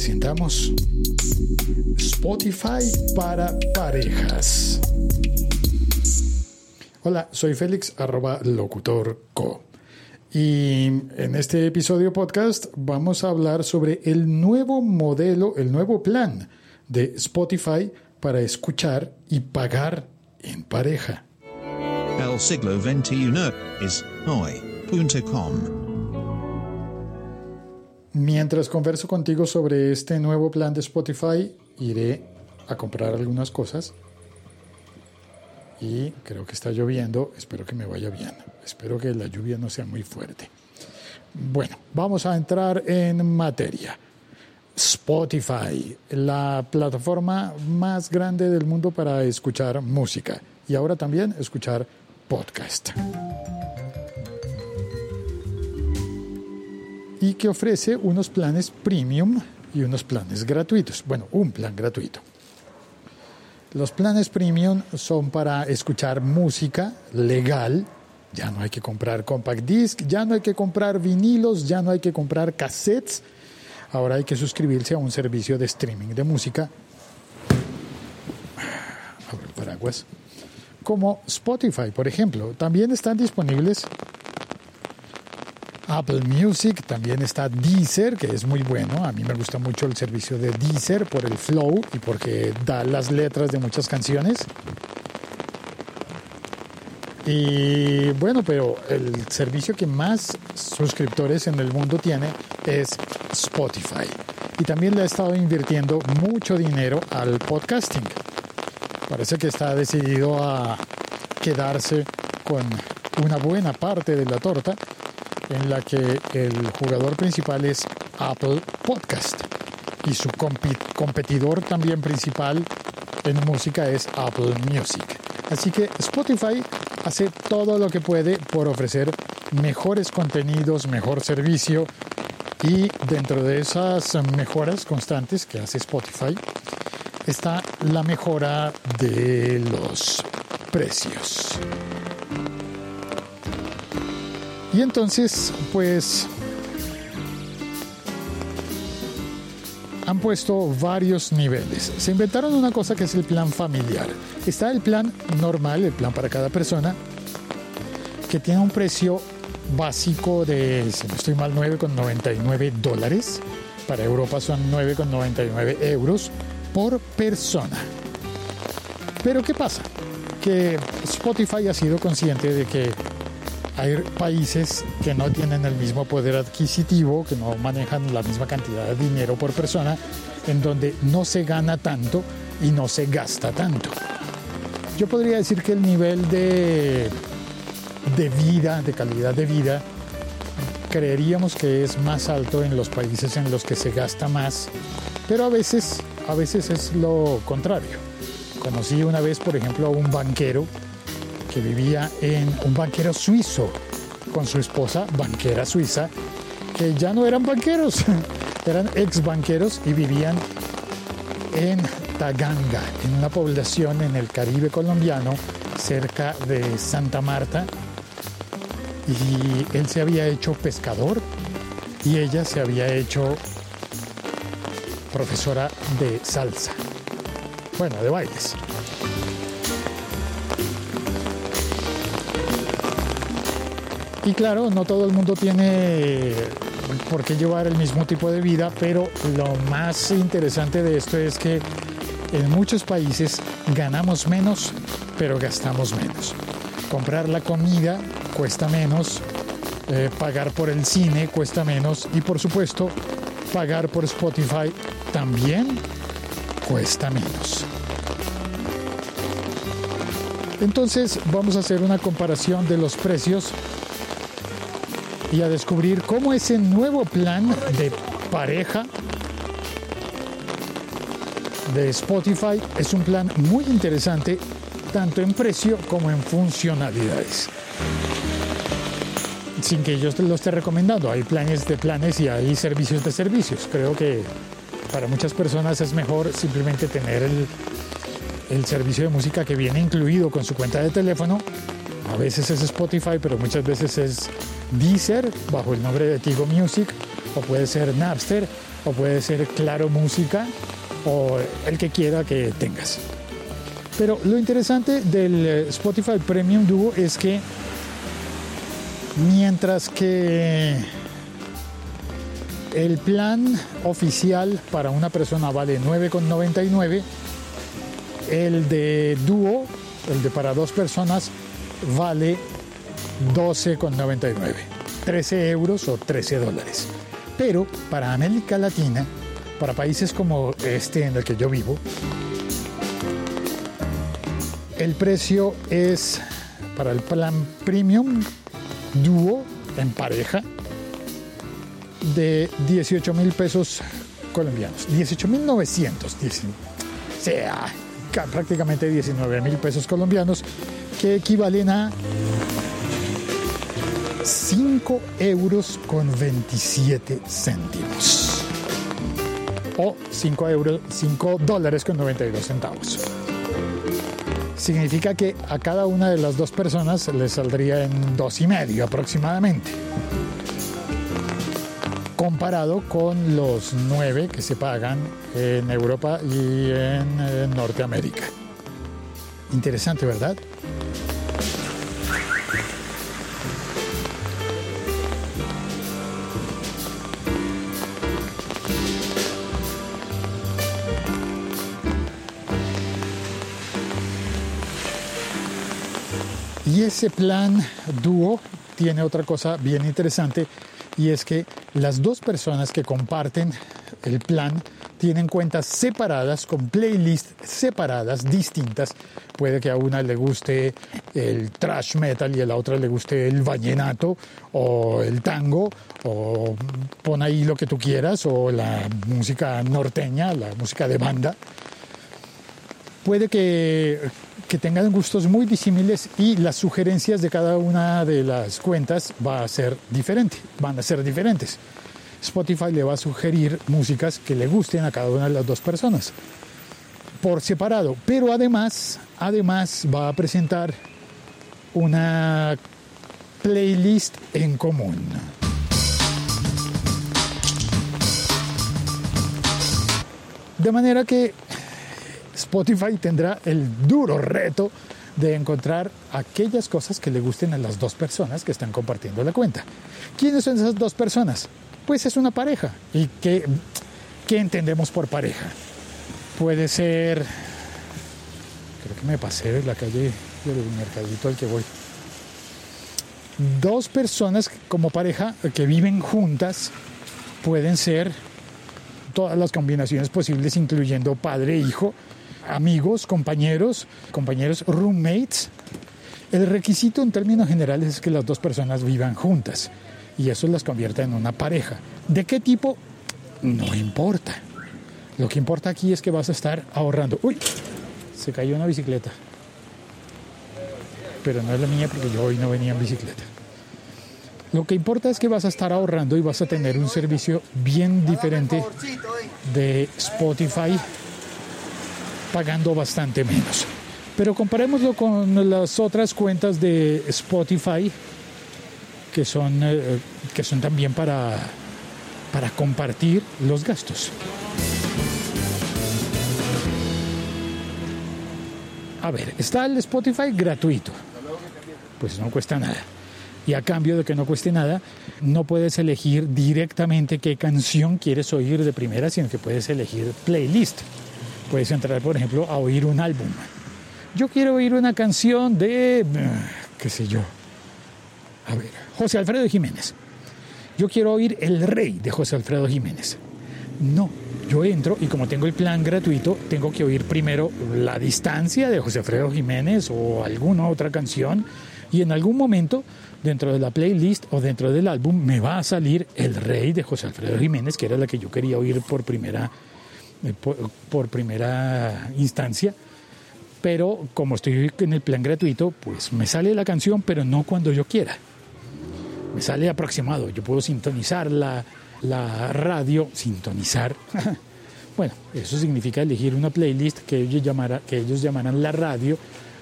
presentamos Spotify para parejas. Hola, soy Félix, arroba locutor co. Y en este episodio podcast vamos a hablar sobre el nuevo modelo, el nuevo plan de Spotify para escuchar y pagar en pareja. El siglo XXI es hoy.com. Mientras converso contigo sobre este nuevo plan de Spotify, iré a comprar algunas cosas. Y creo que está lloviendo, espero que me vaya bien. Espero que la lluvia no sea muy fuerte. Bueno, vamos a entrar en materia. Spotify, la plataforma más grande del mundo para escuchar música y ahora también escuchar podcast. Y que ofrece unos planes premium y unos planes gratuitos. Bueno, un plan gratuito. Los planes premium son para escuchar música legal. Ya no hay que comprar compact disc, ya no hay que comprar vinilos, ya no hay que comprar cassettes. Ahora hay que suscribirse a un servicio de streaming de música. Abro paraguas. Como Spotify, por ejemplo. También están disponibles Apple Music, también está Deezer, que es muy bueno. A mí me gusta mucho el servicio de Deezer por el flow y porque da las letras de muchas canciones. Y bueno, pero el servicio que más suscriptores en el mundo tiene es Spotify. Y también le ha estado invirtiendo mucho dinero al podcasting. Parece que está decidido a quedarse con una buena parte de la torta en la que el jugador principal es Apple Podcast y su competidor también principal en música es Apple Music. Así que Spotify hace todo lo que puede por ofrecer mejores contenidos, mejor servicio y dentro de esas mejoras constantes que hace Spotify está la mejora de los precios. Y entonces, pues, han puesto varios niveles. Se inventaron una cosa que es el plan familiar. Está el plan normal, el plan para cada persona, que tiene un precio básico de, si no estoy mal, 9,99 dólares. Para Europa son 9,99 euros por persona. Pero ¿qué pasa? Que Spotify ha sido consciente de que hay países que no tienen el mismo poder adquisitivo, que no manejan la misma cantidad de dinero por persona, en donde no se gana tanto y no se gasta tanto. Yo podría decir que el nivel de, de vida, de calidad de vida, creeríamos que es más alto en los países en los que se gasta más, pero a veces, a veces es lo contrario. Conocí una vez, por ejemplo, a un banquero que vivía en un banquero suizo con su esposa, banquera suiza, que ya no eran banqueros, eran ex banqueros y vivían en Taganga, en una población en el Caribe colombiano, cerca de Santa Marta. Y él se había hecho pescador y ella se había hecho profesora de salsa. Bueno, de bailes. Y claro, no todo el mundo tiene por qué llevar el mismo tipo de vida, pero lo más interesante de esto es que en muchos países ganamos menos, pero gastamos menos. Comprar la comida cuesta menos, eh, pagar por el cine cuesta menos y por supuesto pagar por Spotify también cuesta menos. Entonces vamos a hacer una comparación de los precios y a descubrir cómo ese nuevo plan de pareja de Spotify es un plan muy interesante tanto en precio como en funcionalidades. Sin que yo lo esté recomendando, hay planes de planes y hay servicios de servicios. Creo que para muchas personas es mejor simplemente tener el, el servicio de música que viene incluido con su cuenta de teléfono. A veces es Spotify, pero muchas veces es Deezer bajo el nombre de Tigo Music o puede ser Napster, o puede ser Claro Música, o el que quiera que tengas. Pero lo interesante del eh, Spotify Premium Duo es que mientras que el plan oficial para una persona vale 9,99, el de dúo, el de para dos personas, vale 12,99, 13 euros o 13 dólares. Pero para América Latina, para países como este en el que yo vivo, el precio es para el plan premium dúo en pareja de 18 mil pesos colombianos. 18 mil 900, o sea, prácticamente 19 mil pesos colombianos, que equivalen a 5 euros con 27 céntimos. O 5, euros, 5 dólares con 92 centavos. Significa que a cada una de las dos personas le saldría en dos y medio aproximadamente comparado con los nueve que se pagan en Europa y en, Norteamérica. Interesante, ¿verdad? Y ese plan dúo tiene otra cosa bien interesante y es que las dos personas que comparten el plan tienen cuentas separadas, con playlists separadas, distintas. Puede que a una le guste el trash metal y a la otra le guste el vallenato o el tango, o pon ahí lo que tú quieras, o la música norteña, la música de banda. Puede que que tengan gustos muy disímiles y las sugerencias de cada una de las cuentas va a ser diferente, van a ser diferentes. Spotify le va a sugerir músicas que le gusten a cada una de las dos personas por separado, pero además, además va a presentar una playlist en común. De manera que Spotify tendrá el duro reto de encontrar aquellas cosas que le gusten a las dos personas que están compartiendo la cuenta. ¿Quiénes son esas dos personas? Pues es una pareja. ¿Y qué, entendemos por pareja? Puede ser, creo que me pasé de la calle del mercadito al que voy. Dos personas como pareja que viven juntas pueden ser todas las combinaciones posibles, incluyendo padre e hijo, amigos, compañeros, compañeros roommates. El requisito en términos generales es que las dos personas vivan juntas y eso las convierte en una pareja. ¿De qué tipo? No importa. Lo que importa aquí es que vas a estar ahorrando. Uy, se cayó una bicicleta. Pero no es la mía porque yo hoy no venía en bicicleta. Lo que importa es que vas a estar ahorrando y vas a tener un servicio bien diferente de Spotify pagando bastante menos. Pero comparémoslo con las otras cuentas de Spotify que son, eh, que son también para, para compartir los gastos. A ver, está el Spotify gratuito. Pues no cuesta nada. Y a cambio de que no cueste nada, no puedes elegir directamente qué canción quieres oír de primera, sino que puedes elegir playlist. Puedes entrar, por ejemplo, a oír un álbum. Yo quiero oír una canción de, qué sé yo, a ver, José Alfredo Jiménez. Yo quiero oír El Rey de José Alfredo Jiménez. No, yo entro y como tengo el plan gratuito, tengo que oír primero La Distancia de José Alfredo Jiménez o alguna otra canción y en algún momento dentro de la playlist o dentro del álbum me va a salir El Rey de José Alfredo Jiménez, que era la que yo quería oír por primera eh, por, primera instancia, pero como estoy en el plan gratuito, pues me sale la canción, pero no cuando yo quiera. Me sale aproximado, yo puedo sintonizar la, la radio, sintonizar. bueno, eso significa elegir una playlist que ellos, llamara, llamarán la radio.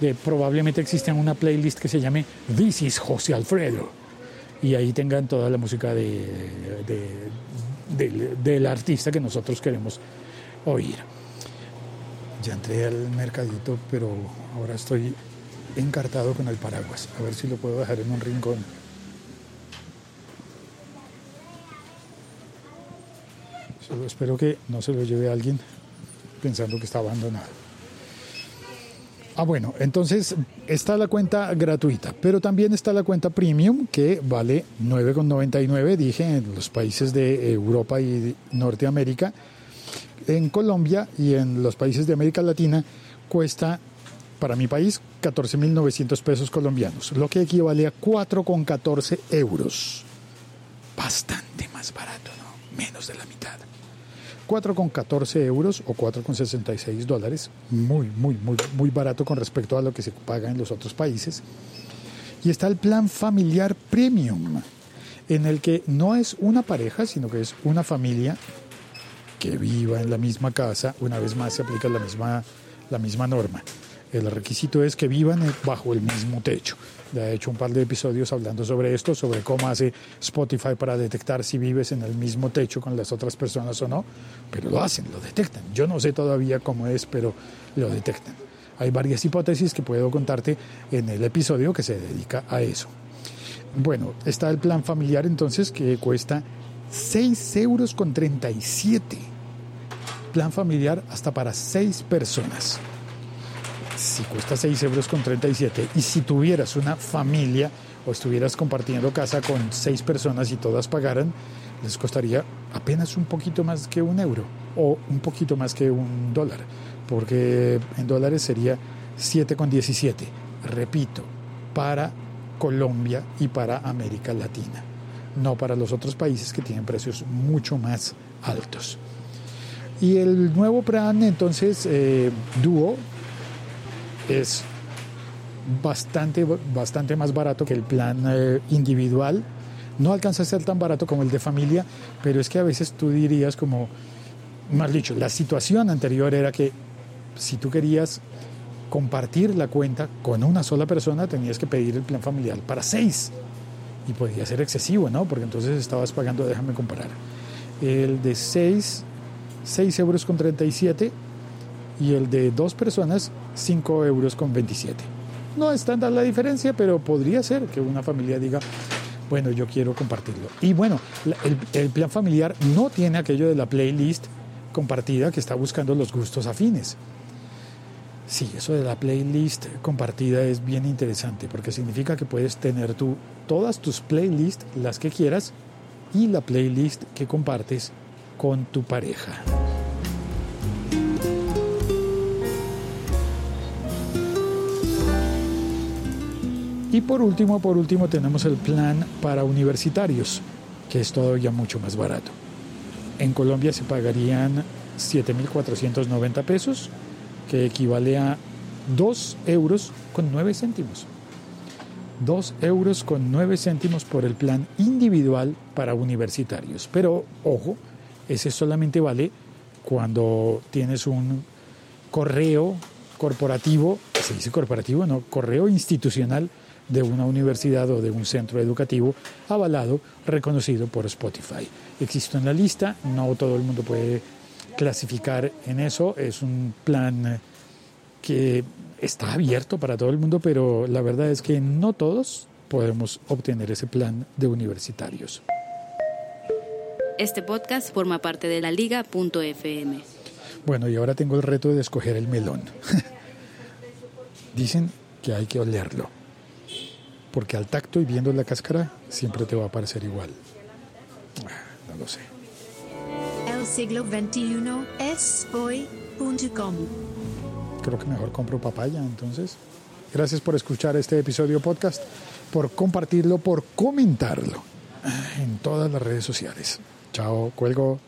De, probablemente exista una playlist que se llame This is José Alfredo. y ahí tengan toda la música de, del artista que nosotros queremos oír. Ya entré al mercadito, pero ahora estoy encartado con el paraguas. A ver si lo puedo dejar en un rincón. Espero que no se lo lleve alguien pensando que está abandonado. Ah, bueno, entonces está la cuenta gratuita, pero también está la cuenta premium que vale 9,99, dije, en los países de Europa y Norteamérica. En Colombia y en los países de América Latina cuesta para mi país 14.900 pesos colombianos, lo que equivale a 4,14 euros. Bastante más barato, ¿no? Menos de la mitad. 4,14 euros o 4,66 dólares, muy, muy, muy, muy barato con respecto a lo que se paga en los otros países. Y está el plan familiar premium, en el que no es una pareja, sino que es una familia que viva en la misma casa. Una vez más se aplica la misma, la misma norma. El requisito es que vivan bajo el mismo techo. Ya he hecho un par de episodios hablando sobre esto, sobre cómo hace Spotify para detectar si vives en el mismo techo con las otras personas o no, pero lo hacen, lo detectan. Yo no sé todavía cómo es, pero lo detectan. Hay varias hipótesis que puedo contarte en el episodio que se dedica a eso. Bueno, está el plan familiar entonces que cuesta 6 euros con 37. Plan familiar hasta para 6 personas si cuesta 6 euros con 37 y si tuvieras una familia o estuvieras compartiendo casa con 6 personas y todas pagaran, les costaría apenas un poquito más que un euro o un poquito más que un dólar, porque en dólares sería 7,17. Repito, para Colombia y para América Latina, no para los otros países que tienen precios mucho más altos. Y el nuevo plan, entonces, eh, dúo, es bastante, bastante más barato que el plan eh, individual. No alcanza a ser tan barato como el de familia, pero es que a veces tú dirías como, más dicho, la situación anterior era que si tú querías compartir la cuenta con una sola persona, tenías que pedir el plan familiar para seis. Y podía ser excesivo, ¿no? Porque entonces estabas pagando, déjame comparar, el de 6, 6 euros con 37 y el de dos personas 5 euros con 27. No es tanta la diferencia, pero podría ser que una familia diga, bueno, yo quiero compartirlo. Y bueno, el, el, plan familiar no tiene aquello de la playlist compartida que está buscando los gustos afines. Sí, eso de la playlist compartida es bien interesante porque significa que puedes tener tú todas tus playlists, las que quieras, y la playlist que compartes con tu pareja. Y por último, por último tenemos el plan para universitarios, que es todavía mucho más barato. En Colombia se pagarían 7.490 pesos, que equivale a 2 euros con 9 céntimos. 2 euros con 9 céntimos por el plan individual para universitarios. Pero ojo, ese solamente vale cuando tienes un correo corporativo, se dice corporativo, no, correo institucional de una universidad o de un centro educativo avalado, reconocido por Spotify. Existe en la lista, no todo el mundo puede clasificar en eso, es un plan que está abierto para todo el mundo, pero la verdad es que no todos podemos obtener ese plan de universitarios. Este podcast forma parte de la liga.fm. Bueno, y ahora tengo el reto de escoger el melón. Dicen que hay que olerlo porque al tacto y viendo la cáscara siempre te va a parecer igual. Ah, no lo sé. El siglo XXI es hoy.com. Creo que mejor compro papaya entonces. Gracias por escuchar este episodio podcast, por compartirlo, por comentarlo en todas las redes sociales. Chao, cuelgo.